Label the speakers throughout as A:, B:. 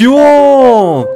A: ¿Qué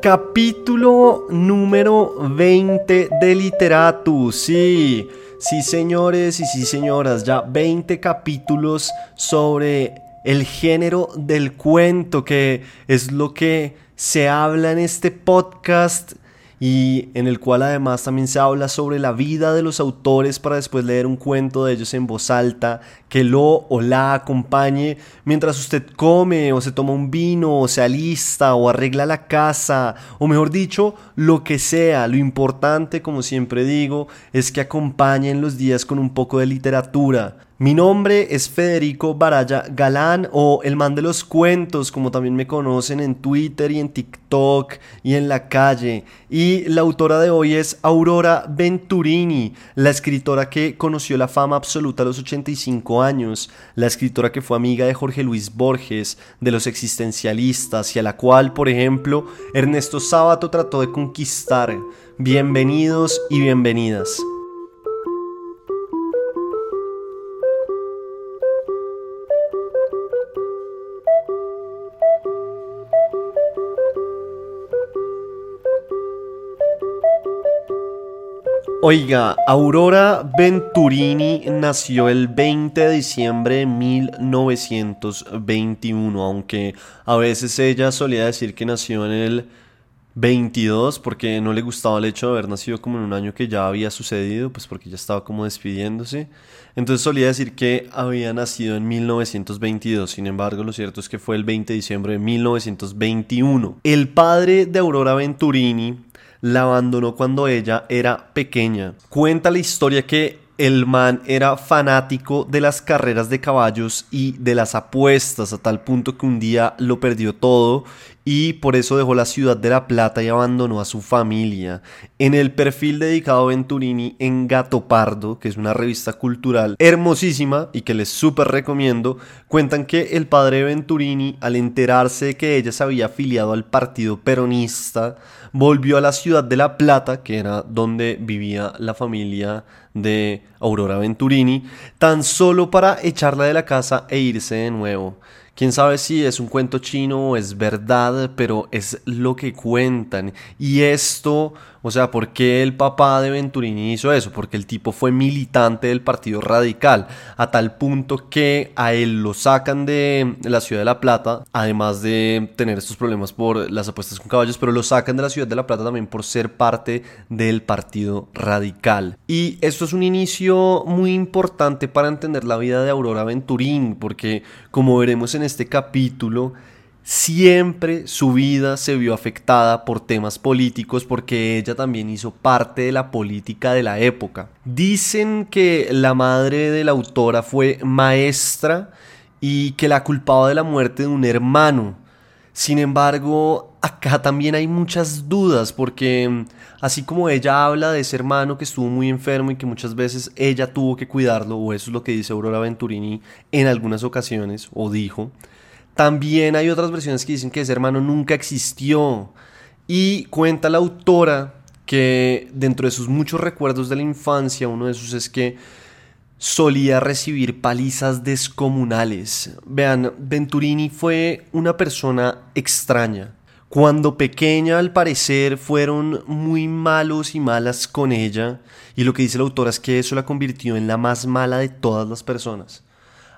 A: Capítulo número 20 de Literatus. Sí, sí señores y sí señoras, ya 20 capítulos sobre el género del cuento, que es lo que se habla en este podcast y en el cual además también se habla sobre la vida de los autores para después leer un cuento de ellos en voz alta que lo o la acompañe mientras usted come o se toma un vino o se alista o arregla la casa o mejor dicho, lo que sea. Lo importante, como siempre digo, es que acompañen los días con un poco de literatura. Mi nombre es Federico Baraya Galán o el man de los cuentos, como también me conocen en Twitter y en TikTok y en la calle. Y la autora de hoy es Aurora Venturini, la escritora que conoció la fama absoluta a los 85 años, la escritora que fue amiga de Jorge Luis Borges, de los existencialistas y a la cual, por ejemplo, Ernesto Sábato trató de conquistar. Bienvenidos y bienvenidas. Oiga, Aurora Venturini nació el 20 de diciembre de 1921, aunque a veces ella solía decir que nació en el 22 porque no le gustaba el hecho de haber nacido como en un año que ya había sucedido, pues porque ya estaba como despidiéndose. Entonces solía decir que había nacido en 1922, sin embargo lo cierto es que fue el 20 de diciembre de 1921. El padre de Aurora Venturini la abandonó cuando ella era pequeña. Cuenta la historia que el man era fanático de las carreras de caballos y de las apuestas a tal punto que un día lo perdió todo y por eso dejó la ciudad de La Plata y abandonó a su familia. En el perfil dedicado a Venturini en Gato Pardo, que es una revista cultural hermosísima y que les súper recomiendo, cuentan que el padre Venturini, al enterarse de que ella se había afiliado al partido peronista, volvió a la ciudad de La Plata, que era donde vivía la familia de Aurora Venturini, tan solo para echarla de la casa e irse de nuevo. Quién sabe si es un cuento chino o es verdad, pero es lo que cuentan. Y esto o sea, ¿por qué el papá de Venturini hizo eso? Porque el tipo fue militante del Partido Radical, a tal punto que a él lo sacan de la ciudad de La Plata, además de tener estos problemas por las apuestas con caballos, pero lo sacan de la ciudad de La Plata también por ser parte del Partido Radical. Y esto es un inicio muy importante para entender la vida de Aurora Venturini, porque como veremos en este capítulo, Siempre su vida se vio afectada por temas políticos porque ella también hizo parte de la política de la época. Dicen que la madre de la autora fue maestra y que la culpaba de la muerte de un hermano. Sin embargo, acá también hay muchas dudas porque mm, así como ella habla de ese hermano que estuvo muy enfermo y que muchas veces ella tuvo que cuidarlo, o eso es lo que dice Aurora Venturini en algunas ocasiones, o dijo, también hay otras versiones que dicen que ese hermano nunca existió. Y cuenta la autora que dentro de sus muchos recuerdos de la infancia, uno de esos es que solía recibir palizas descomunales. Vean, Venturini fue una persona extraña. Cuando pequeña, al parecer, fueron muy malos y malas con ella, y lo que dice la autora es que eso la convirtió en la más mala de todas las personas.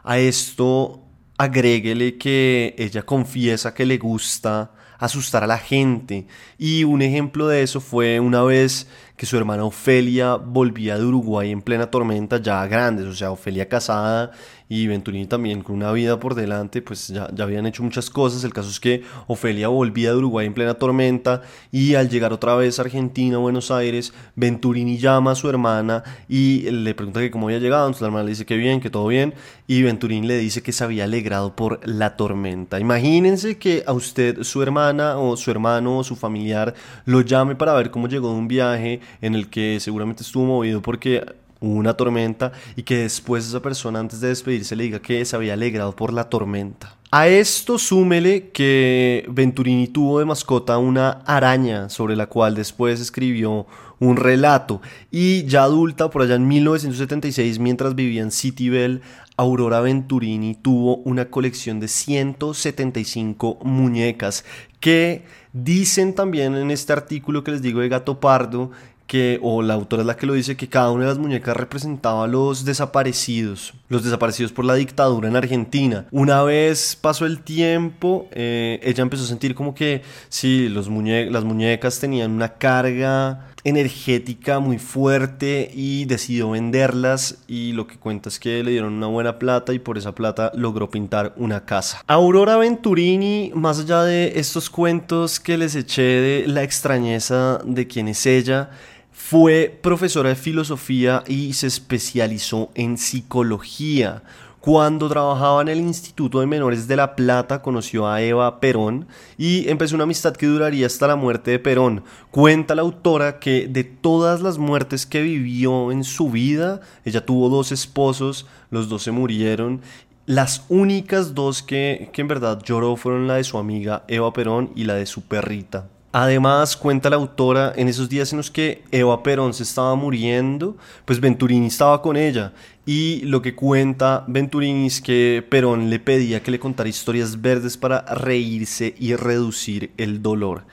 A: A esto agréguele que ella confiesa que le gusta asustar a la gente. Y un ejemplo de eso fue una vez que su hermana Ofelia volvía de Uruguay en plena tormenta, ya grandes, o sea, Ofelia casada y Venturini también con una vida por delante, pues ya, ya habían hecho muchas cosas. El caso es que Ofelia volvía de Uruguay en plena tormenta y al llegar otra vez a Argentina, Buenos Aires, Venturini llama a su hermana y le pregunta que cómo había llegado, entonces la hermana le dice que bien, que todo bien, y Venturini le dice que se había alegrado por la tormenta. Imagínense que a usted, su hermana o su hermano o su familiar lo llame para ver cómo llegó de un viaje en el que seguramente estuvo movido porque hubo una tormenta y que después esa persona antes de despedirse le diga que se había alegrado por la tormenta. A esto súmele que Venturini tuvo de mascota una araña sobre la cual después escribió un relato y ya adulta por allá en 1976 mientras vivía en City Bell Aurora Venturini tuvo una colección de 175 muñecas que dicen también en este artículo que les digo de Gato Pardo que, o la autora es la que lo dice, que cada una de las muñecas representaba a los desaparecidos, los desaparecidos por la dictadura en Argentina. Una vez pasó el tiempo, eh, ella empezó a sentir como que sí, las muñecas tenían una carga energética muy fuerte y decidió venderlas y lo que cuenta es que le dieron una buena plata y por esa plata logró pintar una casa. Aurora Venturini, más allá de estos cuentos que les eché de la extrañeza de quién es ella, fue profesora de filosofía y se especializó en psicología. Cuando trabajaba en el Instituto de Menores de La Plata conoció a Eva Perón y empezó una amistad que duraría hasta la muerte de Perón. Cuenta la autora que de todas las muertes que vivió en su vida, ella tuvo dos esposos, los dos se murieron las únicas dos que, que, en verdad lloró fueron la de su amiga Eva Perón y la de su perrita. Además, cuenta la autora, en esos días en los que Eva Perón se estaba muriendo, pues Venturini estaba con ella. Y lo que cuenta Venturini es que Perón le pedía que le contara historias verdes para reírse y reducir el dolor.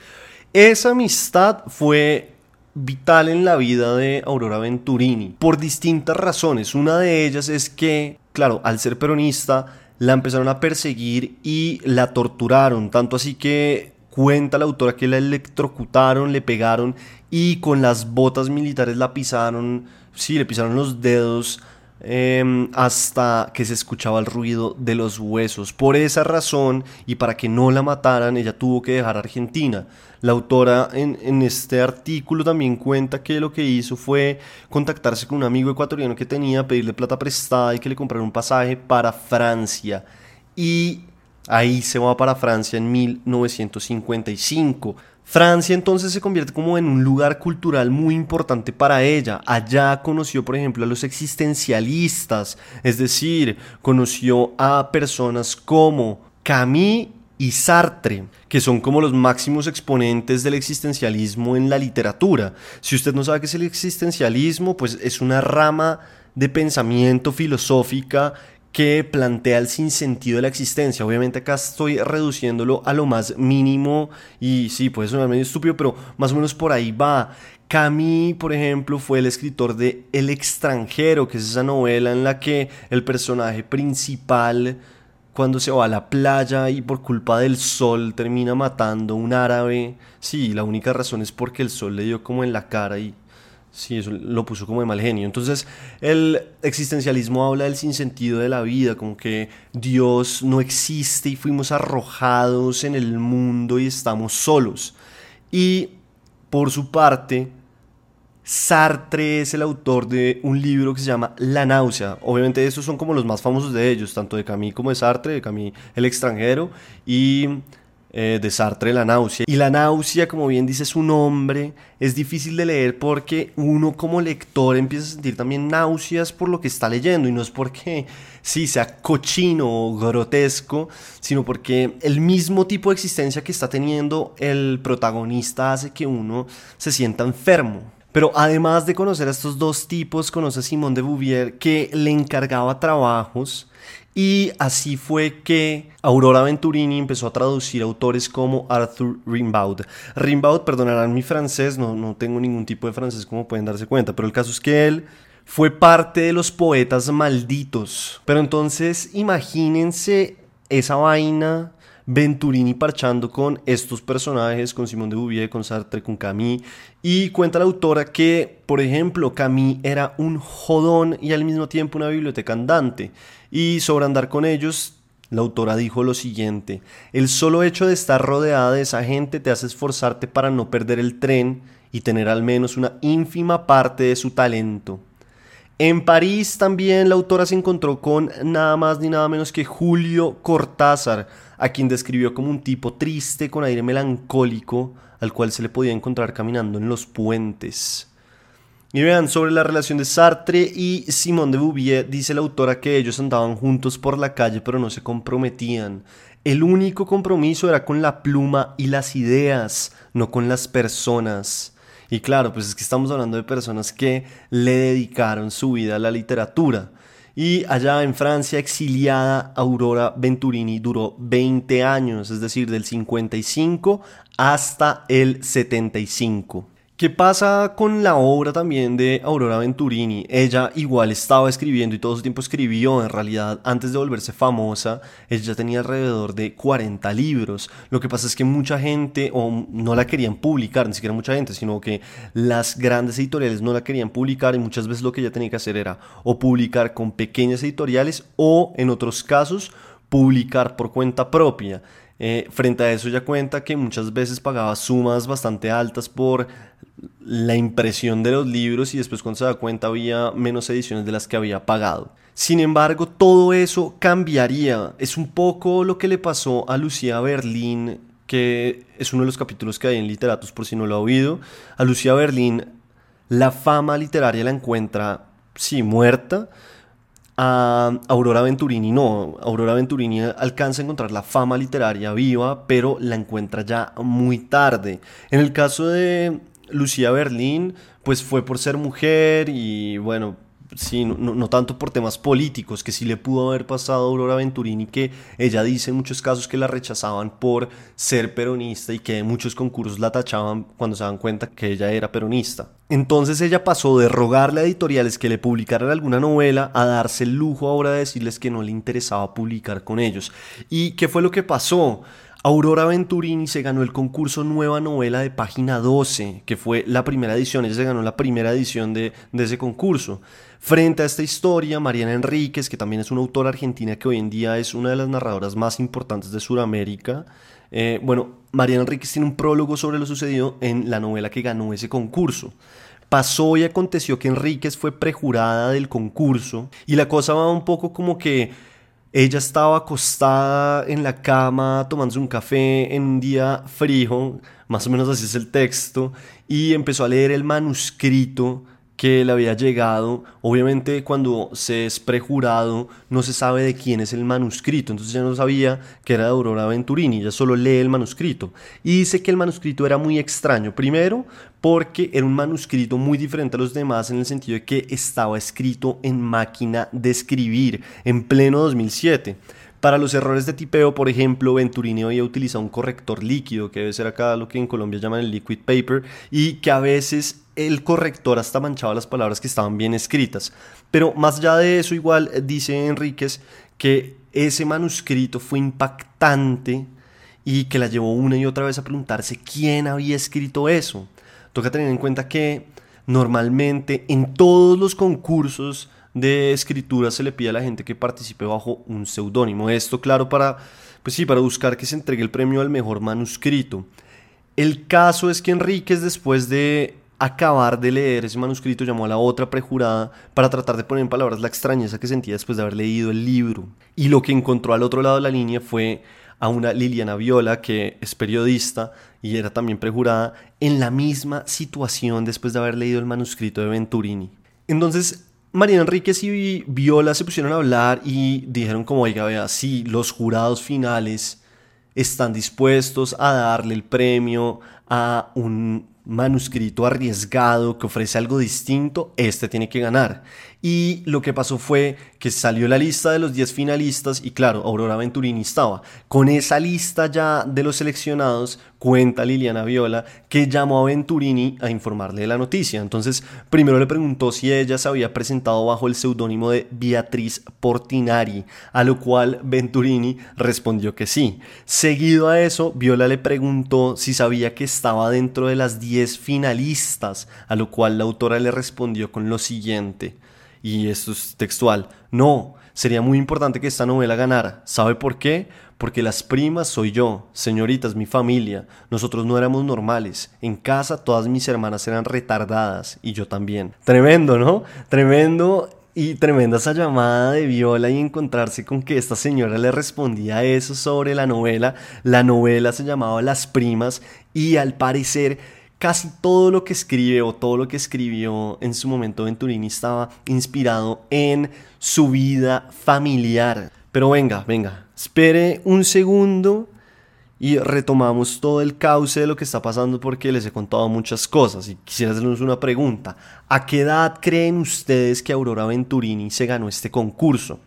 A: Esa amistad fue vital en la vida de Aurora Venturini por distintas razones. Una de ellas es que, claro, al ser peronista, la empezaron a perseguir y la torturaron, tanto así que Cuenta la autora que la electrocutaron, le pegaron y con las botas militares la pisaron, sí, le pisaron los dedos em, hasta que se escuchaba el ruido de los huesos. Por esa razón y para que no la mataran, ella tuvo que dejar Argentina. La autora en, en, este artículo también cuenta que lo que hizo fue contactarse con un amigo ecuatoriano que tenía, pedirle plata prestada y que le comprara un pasaje para Francia. Y Ahí se va para Francia en 1955. Francia entonces se convierte como en un lugar cultural muy importante para ella. Allá conoció, por ejemplo, a los existencialistas, es decir, conoció a personas como Camus y Sartre, que son como los máximos exponentes del existencialismo en la literatura. Si usted no sabe qué es el existencialismo, pues es una rama de pensamiento filosófica que plantea el sinsentido de la existencia. Obviamente acá estoy reduciéndolo a lo más mínimo y sí, puede sonar medio estúpido, pero más o menos por ahí va. Camus, por ejemplo, fue el escritor de El extranjero, que es esa novela en la que el personaje principal, cuando se va a la playa y por culpa del sol termina matando a un árabe, sí, la única razón es porque el sol le dio como en la cara y Sí, eso lo puso como de mal genio. Entonces, el existencialismo habla del sinsentido de la vida, como que Dios no existe y fuimos arrojados en el mundo y estamos solos. Y por su parte, Sartre es el autor de un libro que se llama La náusea. Obviamente estos son como los más famosos de ellos, tanto de Camus como de Sartre, de Camus el extranjero y eh, de Sartre, La náusea. Y la náusea, como bien dice su nombre, es difícil de leer porque uno como lector empieza a sentir también náuseas por lo que está leyendo y no es porque sí sea cochino o grotesco, sino porque el mismo tipo de existencia que está teniendo el protagonista hace que uno se sienta enfermo. Pero además de conocer a estos dos tipos, conoce a Simón de Bouvier que le encargaba trabajos y así fue que Aurora Venturini empezó a traducir autores como Arthur Rimbaud. Rimbaud, perdonarán mi francés, no, no tengo ningún tipo de francés como pueden darse cuenta, pero el caso es que él fue parte de los poetas malditos. Pero entonces imagínense esa vaina Venturini parchando con estos personajes, con Simón de Bouvier, con Sartre, con Camille. Y cuenta la autora que, por ejemplo, Camille era un jodón y al mismo tiempo una biblioteca andante. Y sobre andar con ellos, la autora dijo lo siguiente, el solo hecho de estar rodeada de esa gente te hace esforzarte para no perder el tren y tener al menos una ínfima parte de su talento. En París también la autora se encontró con nada más ni nada menos que Julio Cortázar, a quien describió como un tipo triste con aire melancólico, al cual se le podía encontrar caminando en los puentes. Y vean, sobre la relación de Sartre y Simone de Bouvier, dice la autora que ellos andaban juntos por la calle pero no se comprometían. El único compromiso era con la pluma y las ideas, no con las personas. Y claro, pues es que estamos hablando de personas que le dedicaron su vida a la literatura. Y allá en Francia, exiliada, Aurora Venturini duró 20 años, es decir, del 55 hasta el 75. ¿Qué pasa con la obra también de Aurora Venturini? Ella igual estaba escribiendo y todo su tiempo escribió. En realidad, antes de volverse famosa, ella tenía alrededor de 40 libros. Lo que pasa es que mucha gente, o no la querían publicar, ni siquiera mucha gente, sino que las grandes editoriales no la querían publicar y muchas veces lo que ella tenía que hacer era o publicar con pequeñas editoriales o, en otros casos, publicar por cuenta propia. Eh, frente a eso ella cuenta que muchas veces pagaba sumas bastante altas por la impresión de los libros y después cuando se da cuenta había menos ediciones de las que había pagado. Sin embargo, todo eso cambiaría. Es un poco lo que le pasó a Lucía Berlín, que es uno de los capítulos que hay en Literatos por si no lo ha oído. A Lucía Berlín la fama literaria la encuentra, sí, muerta. A Aurora Venturini no, Aurora Venturini alcanza a encontrar la fama literaria viva, pero la encuentra ya muy tarde. En el caso de Lucía Berlín, pues fue por ser mujer y bueno, sí, no, tanto por temas políticos, que sí le pudo haber pasado a Aurora Venturini, que ella dice en muchos casos que la rechazaban por ser peronista y que en muchos concursos la tachaban cuando se dan cuenta que ella era peronista. Entonces ella pasó de rogarle a editoriales que le publicaran alguna novela a darse el lujo ahora de decirles que no le interesaba publicar con ellos. ¿Y qué fue lo que pasó? Aurora Venturini se ganó el concurso Nueva Novela de Página 12, que fue la primera edición, ella se ganó la primera edición de, ese concurso. Frente a esta historia, Mariana Enríquez, que también es una autora argentina que hoy en día es una de las narradoras más importantes de Sudamérica, eh, bueno, Mariana Enríquez tiene un prólogo sobre lo sucedido en la novela que ganó ese concurso. Pasó y aconteció que Enríquez fue prejurada del concurso y la cosa va un poco como que ella estaba acostada en la cama tomándose un café en un día frío, más o menos así es el texto, y empezó a leer el manuscrito que le había llegado. Obviamente cuando se es prejurado no se sabe de quién es el manuscrito, entonces ya no sabía que era de Aurora Venturini, ella solo lee el manuscrito. Y dice que el manuscrito era muy extraño, primero porque era un manuscrito muy diferente a los demás en el sentido de que estaba escrito en máquina de escribir en pleno 2007. Para los errores de tipeo, por ejemplo, Venturini había utilizado un corrector líquido, que debe ser acá lo que en Colombia llaman el liquid paper, y que a veces el corrector hasta manchaba las palabras que estaban bien escritas. Pero más allá de eso, igual eh, dice Enríquez que ese manuscrito fue impactante y que la llevó una y otra vez a preguntarse quién había escrito eso. Toca tener en cuenta que normalmente en todos los concursos de escritura se le pide a la gente que participe bajo un seudónimo. Esto, claro, para, pues sí, para buscar que se entregue el premio al mejor manuscrito. El caso es que Enríquez, después de acabar de leer ese manuscrito, llamó a la otra prejurada para tratar de poner en palabras la extrañeza que sentía después de haber leído el libro. Y lo que encontró al otro lado de la línea fue a una Liliana Viola, que es periodista y era también prejurada, en la misma situación después de haber leído el manuscrito de Venturini. Entonces, María Enríquez y Viola se pusieron a hablar y dijeron como, oiga, vea, si los jurados finales están dispuestos a darle el premio a un manuscrito arriesgado que ofrece algo distinto, este tiene que ganar. Y lo que pasó fue que salió la lista de los 10 finalistas y claro, Aurora Venturini estaba. Con esa lista ya de los seleccionados, cuenta Liliana Viola que llamó a Venturini a informarle de la noticia. Entonces, primero le preguntó si ella se había presentado bajo el seudónimo de Beatriz Portinari, a lo cual Venturini respondió que sí. Seguido a eso, Viola le preguntó si sabía que estaba dentro de las 10 finalistas, a lo cual la autora le respondió con lo siguiente y esto es textual. No, sería muy importante que esta novela ganara. ¿Sabe por qué? Porque las primas soy yo, señoritas, mi familia. Nosotros no éramos normales. En casa todas mis hermanas eran retardadas y yo también. Tremendo, ¿no? Tremendo y tremenda esa llamada de Viola y encontrarse con que esta señora le respondía eso sobre la novela. La novela se llamaba Las primas y al parecer casi todo lo que escribe o todo lo que escribió en su momento Venturini estaba inspirado en su vida familiar. Pero venga, venga, espere un segundo y retomamos todo el cauce de lo que está pasando porque les he contado muchas cosas y quisiera hacerles una pregunta. ¿A qué edad creen ustedes que Aurora Venturini se ganó este concurso?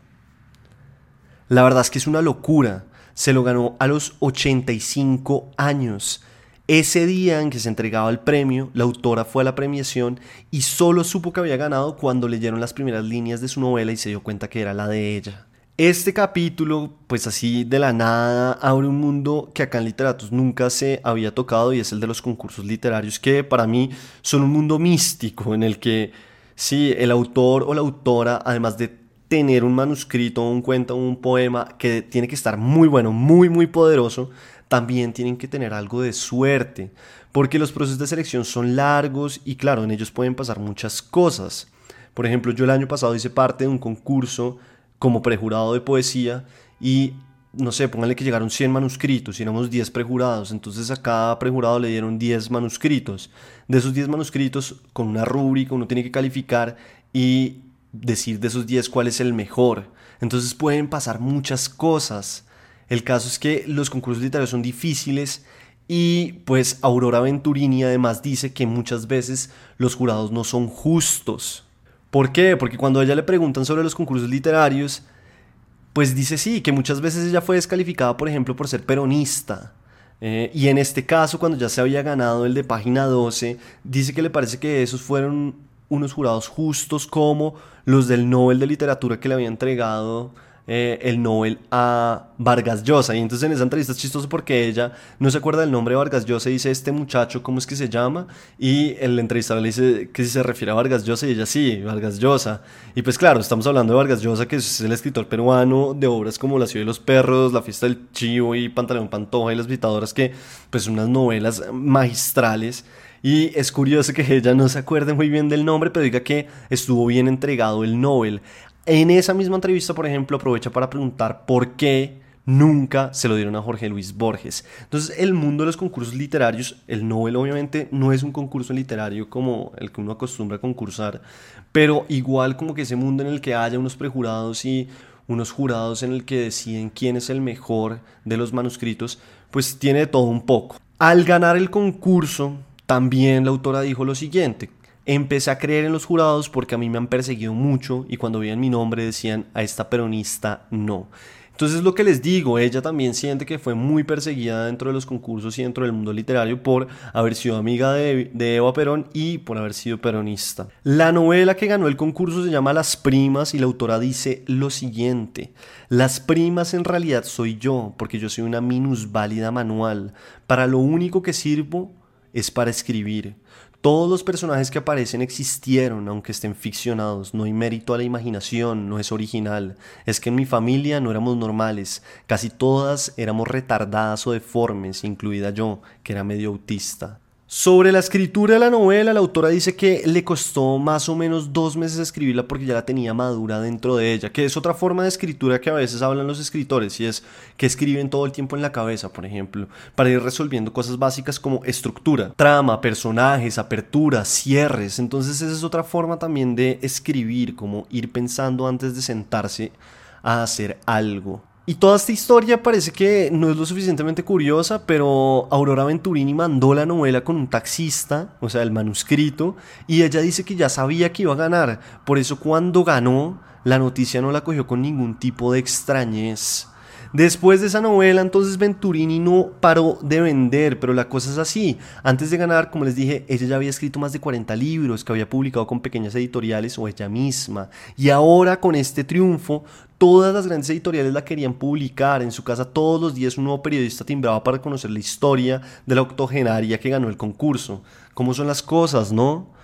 A: La verdad es que es una locura. Se lo ganó a los 85 años. Ese día en que se entregaba el premio, la autora fue a la premiación y solo supo que había ganado cuando leyeron las primeras líneas de su novela y se dio cuenta que era la de ella. Este capítulo, pues así de la nada, abre un mundo que acá en Literatos nunca se había tocado y es el de los concursos literarios, que para mí son un mundo místico en el que, sí, el autor o la autora, además de tener un manuscrito, un cuento, un poema que tiene que estar muy bueno, muy, muy poderoso, también tienen que tener algo de suerte, porque los procesos de selección son largos y claro, en ellos pueden pasar muchas cosas. Por ejemplo, yo el año pasado hice parte de un concurso como prejurado de poesía y no sé, pónganle que llegaron 100 manuscritos y éramos 10 prejurados, entonces a cada prejurado le dieron 10 manuscritos. De esos 10 manuscritos, con una rúbrica, uno tiene que calificar y decir de esos 10 cuál es el mejor. Entonces pueden pasar muchas cosas. El caso es que los concursos literarios son difíciles y pues Aurora Venturini además dice que muchas veces los jurados no son justos. ¿Por qué? Porque cuando ella le preguntan sobre los concursos literarios, pues dice sí, que muchas veces ella fue descalificada, por ejemplo, por ser peronista. Eh, y en este caso, cuando ya se había ganado el de página 12, dice que le parece que esos fueron unos jurados justos como los del Nobel de Literatura que le había entregado eh, el Nobel a Vargas Llosa. Y entonces en esa entrevista es chistoso porque ella no se acuerda del nombre de Vargas Llosa y dice, este muchacho, ¿cómo es que se llama? Y el entrevistador le dice que si se refiere a Vargas Llosa y ella sí, Vargas Llosa. Y pues claro, estamos hablando de Vargas Llosa, que es el escritor peruano de obras como La ciudad de los perros, La fiesta del chivo y Pantaleón Pantoja y Las visitadoras, que pues unas novelas magistrales. Y es curioso que ella no se acuerde muy bien del nombre, pero diga que estuvo bien entregado el Nobel. En esa misma entrevista, por ejemplo, aprovecha para preguntar por qué nunca se lo dieron a Jorge Luis Borges. Entonces, el mundo de los concursos literarios, el Nobel obviamente no es un concurso literario como el que uno acostumbra a concursar, pero igual como que ese mundo en el que haya unos prejurados y unos jurados en el que deciden quién es el mejor de los manuscritos, pues tiene todo un poco. Al ganar el concurso, también la autora dijo lo siguiente, Empecé a creer en los jurados porque a mí me han perseguido mucho y cuando veían mi nombre decían a esta peronista no. Entonces lo que les digo, ella también siente que fue muy perseguida dentro de los concursos y dentro del mundo literario por haber sido amiga de, Eva Perón y por haber sido peronista. La novela que ganó el concurso se llama Las Primas y la autora dice lo siguiente, las primas en realidad soy yo porque yo soy una minusválida manual, para lo único que sirvo es para escribir. Todos los personajes que aparecen existieron, aunque estén ficcionados. No hay mérito a la imaginación, no es original. Es que en mi familia no éramos normales. Casi todas éramos retardadas o deformes, incluida yo, que era medio autista. Sobre la escritura de la novela, la autora dice que le costó más o menos dos meses escribirla porque ya la tenía madura dentro de ella, que es otra forma de escritura que a veces hablan los escritores y es que escriben todo el tiempo en la cabeza, por ejemplo, para ir resolviendo cosas básicas como estructura, trama, personajes, apertura, cierres. Entonces esa es otra forma también de escribir, como ir pensando antes de sentarse a hacer algo. Y toda esta historia parece que no es lo suficientemente curiosa, pero Aurora Venturini mandó la novela con un taxista, o sea, el manuscrito, y ella dice que ya sabía que iba a ganar. Por eso cuando ganó, la noticia no la cogió con ningún tipo de extrañez. Después de esa novela, entonces Venturini no paró de vender, pero la cosa es así. Antes de ganar, como les dije, ella ya había escrito más de 40 libros que había publicado con pequeñas editoriales o ella misma. Y ahora con este triunfo, todas las grandes editoriales la querían publicar. En su casa todos los días un nuevo periodista timbraba para conocer la historia de la octogenaria que ganó el concurso. ¿Cómo son las cosas, no?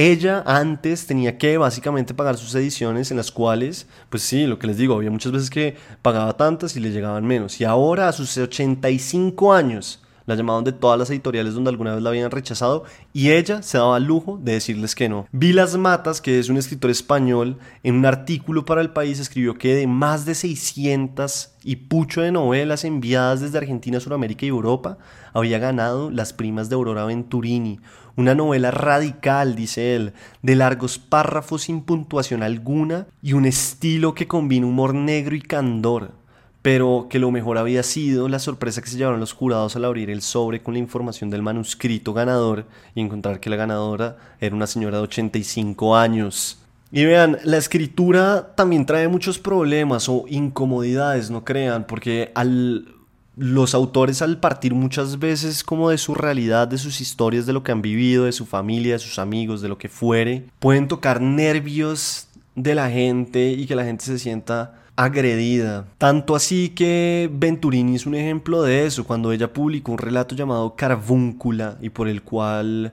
A: Ella antes tenía que básicamente pagar sus ediciones en las cuales, pues sí, lo que les digo, había muchas veces que pagaba tantas y le llegaban menos. Y ahora a sus 85 años la llamaban de todas las editoriales donde alguna vez la habían rechazado y ella se daba el lujo de decirles que no. Vilas Matas, que es un escritor español, en un artículo para el país escribió que de más de 600 y pucho de novelas enviadas desde Argentina, Sudamérica y Europa, había ganado Las Primas de Aurora Venturini, una novela radical, dice él, de largos párrafos sin puntuación alguna y un estilo que combina humor negro y candor. Pero que lo mejor había sido la sorpresa que se llevaron los jurados al abrir el sobre con la información del manuscrito ganador y encontrar que la ganadora era una señora de 85 años. Y vean, la escritura también trae muchos problemas o incomodidades, no crean, porque al los autores al partir muchas veces como de su realidad, de sus historias, de lo que han vivido, de su familia, de sus amigos, de lo que fuere, pueden tocar nervios de la gente y que la gente se sienta agredida. Tanto así que Venturini es un ejemplo de eso, cuando ella publicó un relato llamado Carvúncula y por el cual,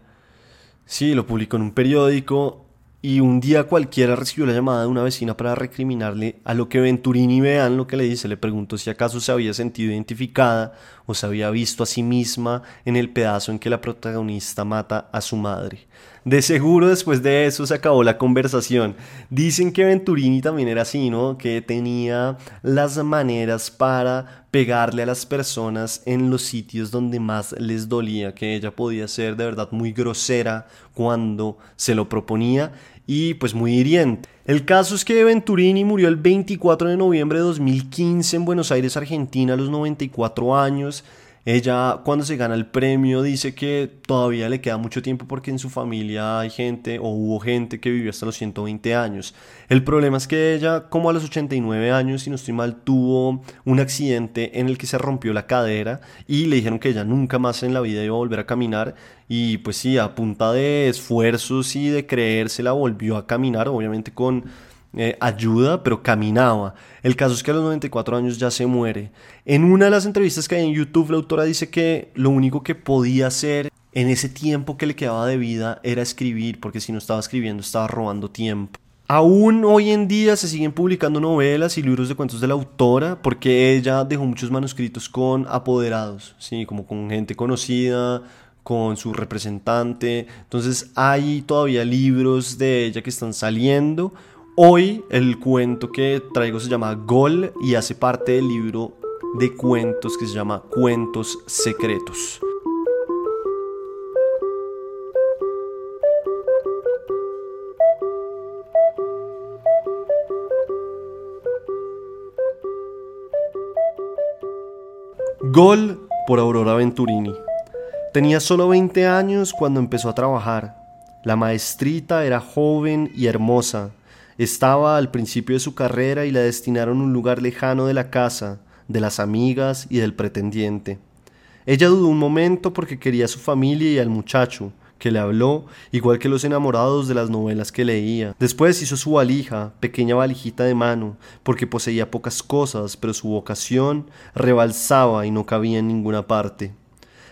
A: sí, lo publicó en un periódico y un día cualquiera recibió la llamada de una vecina para recriminarle a lo que Venturini vean lo que le dice, le preguntó si acaso se había sentido identificada o se había visto a sí misma en el pedazo en que la protagonista mata a su madre. De seguro después de eso se acabó la conversación. Dicen que Venturini también era así, ¿no? Que tenía las maneras para pegarle a las personas en los sitios donde más les dolía, que ella podía ser de verdad muy grosera cuando se lo proponía y pues muy hiriente. El caso es que Venturini murió el 24 de noviembre de 2015 en Buenos Aires, Argentina, a los 94 años. Ella cuando se gana el premio dice que todavía le queda mucho tiempo porque en su familia hay gente o hubo gente que vivió hasta los 120 años. El problema es que ella como a los 89 años, si no estoy mal, tuvo un accidente en el que se rompió la cadera y le dijeron que ella nunca más en la vida iba a volver a caminar y pues sí, a punta de esfuerzos y de creérsela volvió a caminar, obviamente con eh, ayuda, pero caminaba. El caso es que a los 94 años ya se muere. En una de las entrevistas que hay en YouTube, la autora dice que lo único que podía hacer en ese tiempo que le quedaba de vida era escribir, porque si no estaba escribiendo estaba robando tiempo. Aún hoy en día se siguen publicando novelas y libros de cuentos de la autora porque ella dejó muchos manuscritos con apoderados, ¿sí? como con gente conocida, con su representante. Entonces hay todavía libros de ella que están saliendo Hoy el cuento que traigo se llama Gol y hace parte del libro de cuentos que se llama Cuentos Secretos. Gol por Aurora Venturini. Tenía solo 20 años cuando empezó a trabajar. La maestrita era joven y hermosa estaba al principio de su carrera y la destinaron a un lugar lejano de la casa, de las amigas y del pretendiente. Ella dudó un momento porque quería a su familia y al muchacho, que le habló, igual que los enamorados de las novelas que leía. Después hizo su valija, pequeña valijita de mano, porque poseía pocas cosas, pero su vocación rebalsaba y no cabía en ninguna parte.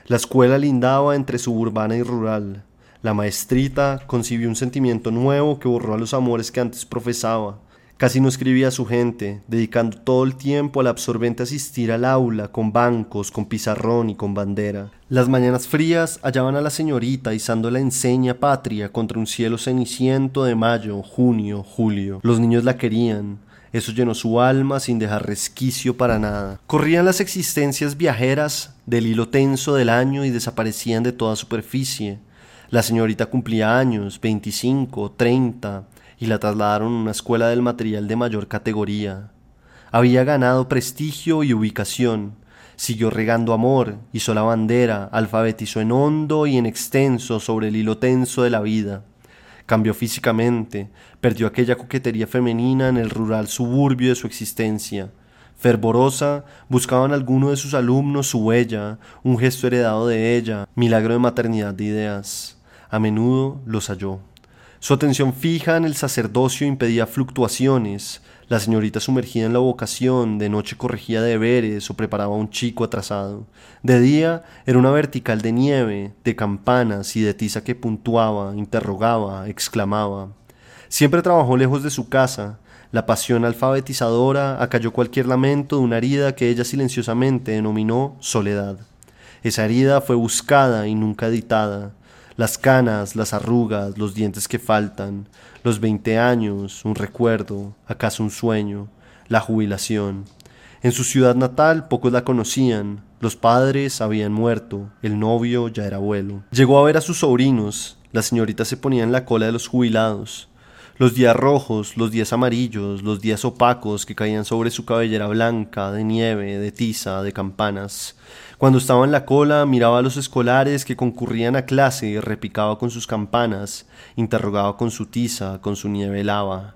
A: La escuela lindaba entre suburbana y rural. La maestrita concibió un sentimiento nuevo que borró a los amores que antes profesaba. Casi no escribía a su gente, dedicando todo el tiempo al absorbente asistir al aula, con bancos, con pizarrón y con bandera. Las mañanas frías hallaban a la señorita izando la enseña patria contra un cielo ceniciento de mayo, junio, julio. Los niños la querían. Eso llenó su alma sin dejar resquicio para nada. Corrían las existencias viajeras del hilo tenso del año y desaparecían de toda superficie. La señorita cumplía años, 25, 30, y la trasladaron a una escuela del material de mayor categoría. Había ganado prestigio y ubicación, siguió regando amor, hizo la bandera, alfabetizó en hondo y en extenso sobre el hilo tenso de la vida. Cambió físicamente, perdió aquella coquetería femenina en el rural suburbio de su existencia. Fervorosa, buscaban alguno de sus alumnos su huella, un gesto heredado de ella, milagro de maternidad de ideas a menudo los halló. Su atención fija en el sacerdocio impedía fluctuaciones. La señorita sumergida en la vocación, de noche corregía deberes o preparaba un chico atrasado. De día era una vertical de nieve, de campanas y de tiza que puntuaba, interrogaba, exclamaba. Siempre trabajó lejos de su casa. La pasión alfabetizadora acalló cualquier lamento de una herida que ella silenciosamente denominó soledad. Esa herida fue buscada y nunca editada. Las canas, las arrugas, los dientes que faltan, los veinte años, un recuerdo, acaso un sueño, la jubilación. En su ciudad natal pocos la conocían, los padres habían muerto, el novio ya era abuelo. Llegó a ver a sus sobrinos, la señorita se ponía en la cola de los jubilados. Los días rojos, los días amarillos, los días opacos que caían sobre su cabellera blanca, de nieve, de tiza, de campanas. Cuando estaba en la cola, miraba a los escolares que concurrían a clase y repicaba con sus campanas, interrogaba con su tiza, con su nieve lava.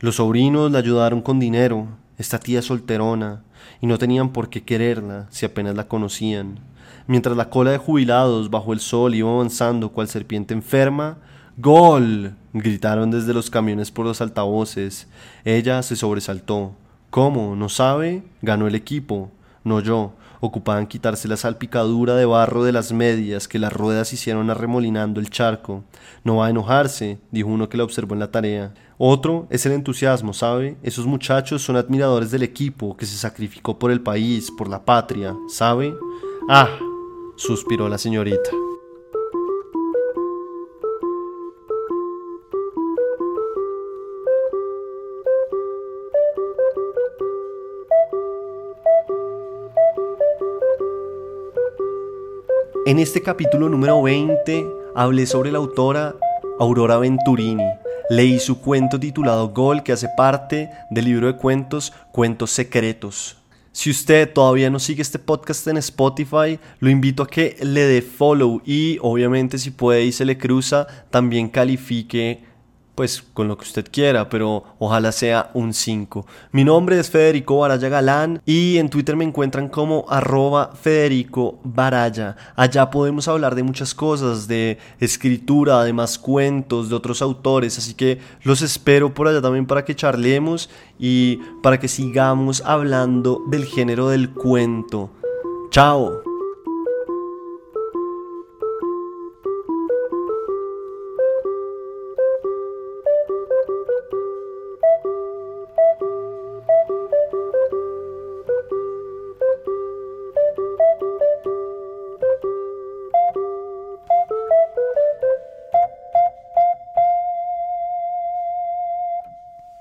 A: Los sobrinos la ayudaron con dinero, esta tía solterona, y no tenían por qué quererla si apenas la conocían. Mientras la cola de jubilados bajo el sol iba avanzando cual serpiente enferma, ¡Gol! gritaron desde los camiones por los altavoces. Ella se sobresaltó. ¿Cómo? ¿No sabe? Ganó el equipo. No yo. Ocupada en quitarse la salpicadura de barro de las medias que las ruedas hicieron arremolinando el charco. No va a enojarse, dijo uno que la observó en la tarea. Otro es el entusiasmo, ¿sabe? Esos muchachos son admiradores del equipo que se sacrificó por el país, por la patria, ¿sabe? Ah, suspiró la señorita. En este capítulo número 20 hablé sobre la autora Aurora Venturini. Leí su cuento titulado Gol que hace parte del libro de cuentos Cuentos Secretos. Si usted todavía no sigue este podcast en Spotify, lo invito a que le dé follow y obviamente si puede y se le cruza, también califique pues con lo que usted quiera, pero ojalá sea un 5. Mi nombre es Federico Baraya Galán y en Twitter me encuentran como arroba Federico Baraya. Allá podemos hablar de muchas cosas, de escritura, de más cuentos, de otros autores, así que los espero por allá también para que charlemos y para que sigamos hablando del género del cuento. Chao.